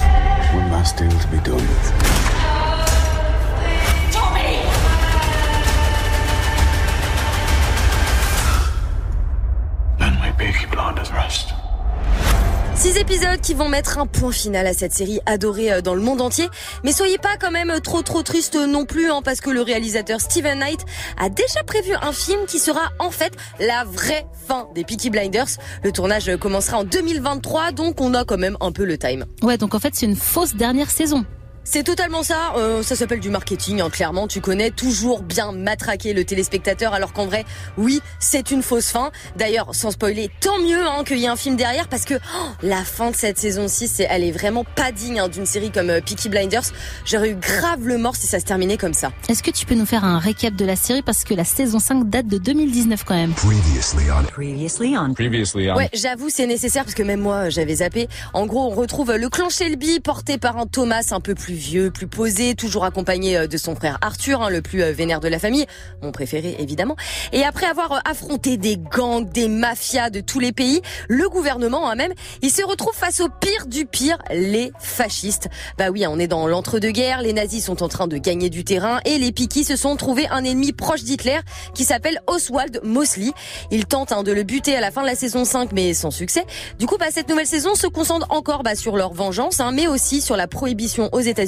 Six épisodes qui vont mettre un point final à cette série adorée euh, dans le monde entier. Mais soyez pas quand même trop trop triste non plus, hein, parce que le réalisateur Steven Knight a déjà prévu un film qui sera en fait la vraie fin des Peaky Blinders. Le tournage commencera en 2023, donc on a quand même un peu le time. Ouais, donc en fait, c'est une fausse dernière saison. C'est totalement ça, euh, ça s'appelle du marketing, hein, clairement, tu connais, toujours bien matraquer le téléspectateur, alors qu'en vrai, oui, c'est une fausse fin. D'ailleurs, sans spoiler, tant mieux hein, qu'il y ait un film derrière, parce que oh, la fin de cette saison 6, c'est- elle est vraiment pas digne hein, d'une série comme euh, Peaky Blinders. J'aurais eu grave le mort si ça se terminait comme ça. Est-ce que tu peux nous faire un récap de la série? Parce que la saison 5 date de 2019 quand même. Previously on. Previously on. Previously Ouais, j'avoue, c'est nécessaire parce que même moi, j'avais zappé. En gros, on retrouve le clan Shelby porté par un Thomas un peu plus vieux, plus posé, toujours accompagné euh, de son frère Arthur, hein, le plus euh, vénère de la famille, mon préféré évidemment. Et après avoir euh, affronté des gangs, des mafias de tous les pays, le gouvernement hein, même, il se retrouve face au pire du pire, les fascistes. Bah oui, on est dans l'entre-deux-guerres, les nazis sont en train de gagner du terrain et les Peaky se sont trouvés un ennemi proche d'Hitler qui s'appelle Oswald Mosley. Ils tentent hein, de le buter à la fin de la saison 5 mais sans succès. Du coup, bah, cette nouvelle saison se concentre encore bah, sur leur vengeance, hein, mais aussi sur la prohibition aux États-Unis.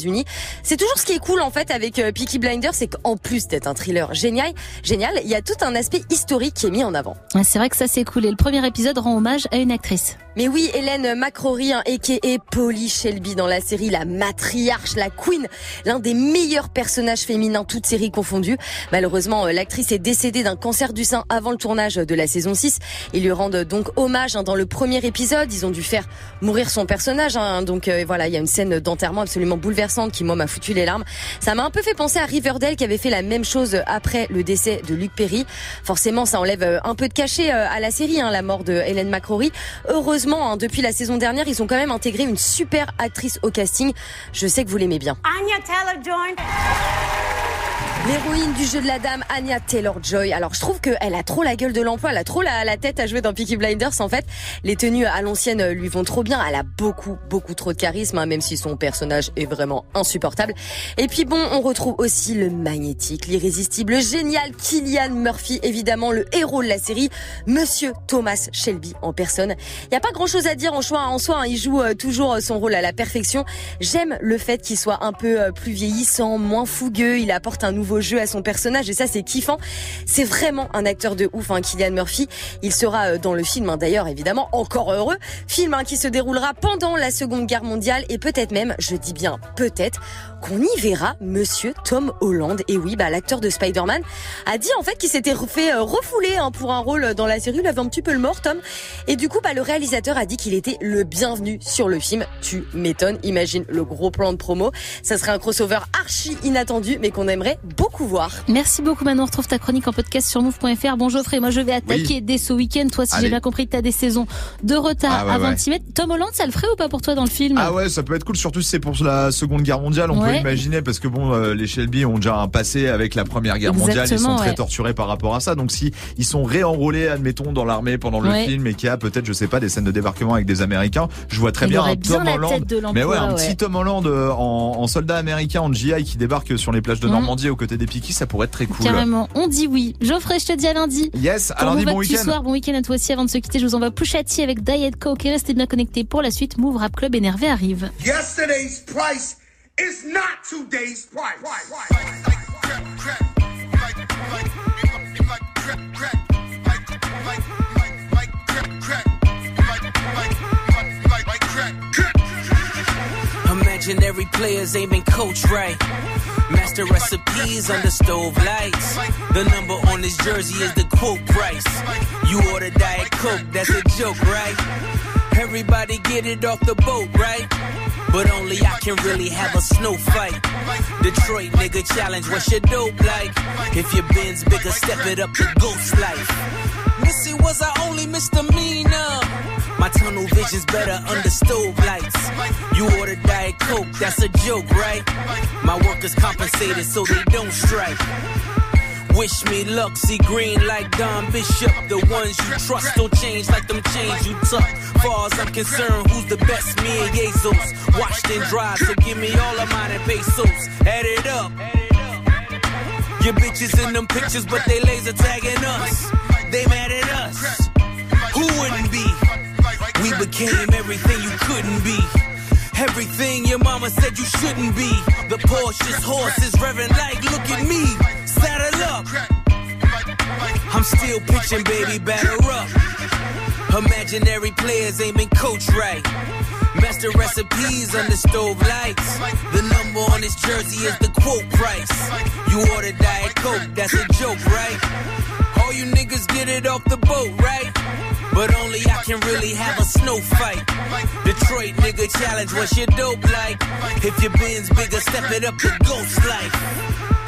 C'est toujours ce qui est cool en fait avec euh, Peaky Blinders, c'est qu'en plus d'être un thriller génial, génial, il y a tout un aspect historique qui est mis en avant. C'est vrai que ça c'est cool et le premier épisode rend hommage à une actrice. Mais oui, Hélène McCrory, hein, a.k.a. Polly Shelby dans la série, la matriarche, la queen, l'un des meilleurs personnages féminins, toutes séries confondues. Malheureusement, euh, l'actrice est décédée d'un cancer du sein avant le tournage de la saison 6. Ils lui rendent donc hommage hein, dans le premier épisode. Ils ont dû faire mourir son personnage. hein. donc euh, voilà, il y a une scène d'enterrement absolument bouleversante qui, moi, m'a foutu les larmes. Ça m'a un peu fait penser à Riverdale qui avait fait la même chose après le décès de Luc Perry. Forcément, ça enlève euh, un peu de cachet euh, à la série, hein, la mort de Hélène McCrory. Heureusement, hein, depuis la saison dernière, ils ont quand même intégré une super actrice au casting. Je sais que vous l'aimez bien. Anya Taylor-Joy. L'héroïne du jeu de la dame, Anya Taylor-Joy. Alors, je trouve qu'elle a trop la gueule de l'emploi, elle a trop la, la tête à jouer dans Peaky Blinders. En fait, les tenues à l'ancienne euh, lui vont trop bien. Elle a beaucoup, beaucoup trop de charisme, hein, même si son personnage est vraiment insupportable. Et puis bon, on retrouve aussi le magnétique, l'irrésistible, le génial Killian Murphy, évidemment le héros de la série, Monsieur Thomas Shelby en personne. Il n'y a pas grand-chose à dire en soi, en soi. hein, il joue euh, toujours euh, son rôle à la perfection. J'aime le fait qu'il soit un peu plus vieillissant, moins fougueux. Il apporte un nouveau jeu à son personnage et ça c'est kiffant. C'est vraiment un acteur de ouf, hein, Kylian Murphy. Il sera euh, dans le film hein, d'ailleurs évidemment encore heureux. Film hein, qui se déroulera pendant la Seconde Guerre mondiale et peut-être même, je dis bien peut-être, qu'on y verra Monsieur Tom Holland. Et oui, bah l'acteur de Spider-Man a dit en fait qu'il s'était fait euh, refouler hein, pour un rôle dans la série. Il avait un petit peu le mort, Tom. Et du coup, bah le réalisateur a dit qu'il était le bienvenu sur le film. Tu m'étonnes. Imagine le gros plan de promo. Ça serait un crossover archi inattendu, mais qu'on aimerait beaucoup voir. Merci beaucoup Manon, on retrouve ta chronique en podcast sur move.fr. Bon Geoffrey, moi je vais attaquer Oui. dès ce week-end. Toi, si j'ai bien compris, t'as des saisons de retard Ah ouais, avant ouais. de t'y mettre. Tom Holland, ça le ferait ou pas pour toi dans le film Ah ouais, ça peut être cool, surtout si c'est pour la Seconde Guerre mondiale. On Ouais. peut imaginer parce que bon, euh, les Shelby ont déjà un passé avec la Première Guerre mondiale. Ils sont très torturés par rapport à ça. Donc si ils sont réenrôlés, admettons, dans l'armée pendant le Ouais. film et qu'il y a peut-être, je sais pas, des scènes de débarquement avec des Américains, je vois très Il bien un bien Tom la Holland. tête de l'emploi, mais ouais, un ouais. petit Tom Holland euh, en, en soldat américain en GI qui débarque sur les plages de Mhm. Normandie aux des Pikis, ça pourrait être très cool. Carrément, on dit oui. Geoffrey, je te dis à lundi. Yes, à lundi, bon week-end. soir, bon week-end à toi aussi. Avant de se quitter, je vous envoie Pushati avec Diet Coke et restez bien connectés pour la suite. Move Rap Club énervé arrive. Yesterday's price is not today's price. Imaginary players aiming coach right. Master recipes under stove lights. The number on his jersey is the quote price. You order Diet Coke, that's a joke, right? Everybody get it off the boat, right? But only I can really have a snow fight. Detroit nigga challenge, what's your dope like? If your bin's bigger, step it up to ghost life. Missy was our only misdemeanor. My tunnel vision's better under stove lights. You order Diet Coke, that's a joke, right? My workers compensated so they don't strike. Wish me luck, see green like Don Bishop. The ones you trust don't change like them chains you tuck. Far as I'm concerned, who's the best? Me and Jesus. Washed and dried, so give me all of mine in pesos. Add it up. Your bitches in them pictures, but they laser tagging us. They mad at us. Who wouldn't be? We became everything you couldn't be. Everything your mama said you shouldn't be. The Porsche's horse is revving like, look at me. Saddle up. I'm still pitching, baby, batter up. Imaginary players aiming coach right. Master recipes under stove lights. The number on his jersey is the quote price. You order Diet Coke, that's a joke, right? All you niggas get it off the boat, right? But only I can really have a snow fight. Detroit nigga challenge, what's your dope like? If your bin's bigger, step it up to ghost life.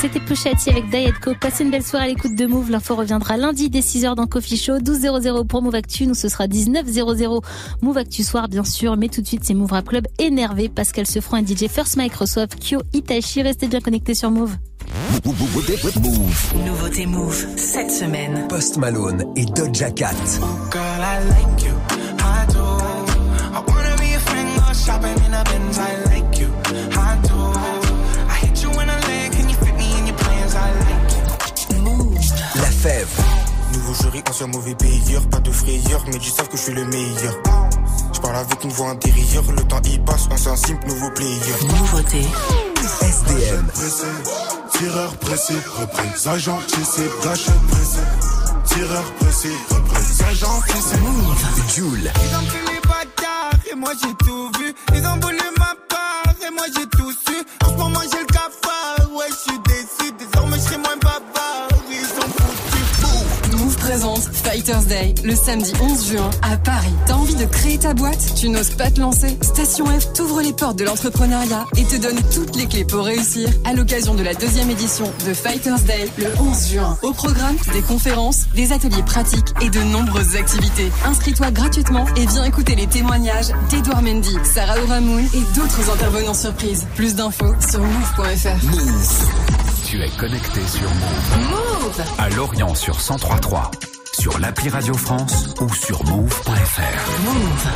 C'était Pushati avec Diet Coke. Passez une belle soirée à l'écoute de Move. L'info reviendra lundi dès 6h dans Coffee Show. 12.00 pour Move Actu. Nous, ce sera 19.00 Move Actu soir, bien sûr. Mais tout de suite, c'est Move Rap Club énervé. Pascal Sefranc et DJ First Microsoft, Kyo Itachi. Restez bien connectés sur Move. Nouveauté Move, cette semaine. Post Malone et Doja Cat. Girl, I like you. Jury, ancien mauvais payeur, pas de frayeur, mais ils savent que je suis le meilleur. Je parle avec une voix intérieure, le temps y passe, ancien simple, nouveau player. Nouveauté. SDM. Pressé, tireur pressé, reprise, agent tissé, gâchette pressé. Tireur pressé, reprise, agent tissé. Joule. Ils ont pris les bâtards et moi j'ai tout vu. Ils ont voulu ma part et moi j'ai tout su. En ce moment j'ai le présente Fighters Day le samedi 11 juin à Paris. T'as envie de créer ta boîte? Tu n'oses pas te lancer? Station F t'ouvre les portes de l'entrepreneuriat et te donne toutes les clés pour réussir à l'occasion de la deuxième édition de Fighters Day le 11 juin. Au programme, des conférences, des ateliers pratiques et de nombreuses activités. Inscris-toi gratuitement et viens écouter les témoignages d'Edouard Mendy, Sarah Ouramoun et d'autres intervenants surprises. Plus d'infos sur move.fr. Move. Tu es connecté sur Move. Move À Lorient sur 1033. Sur l'appli Radio France ou sur move.fr. Move.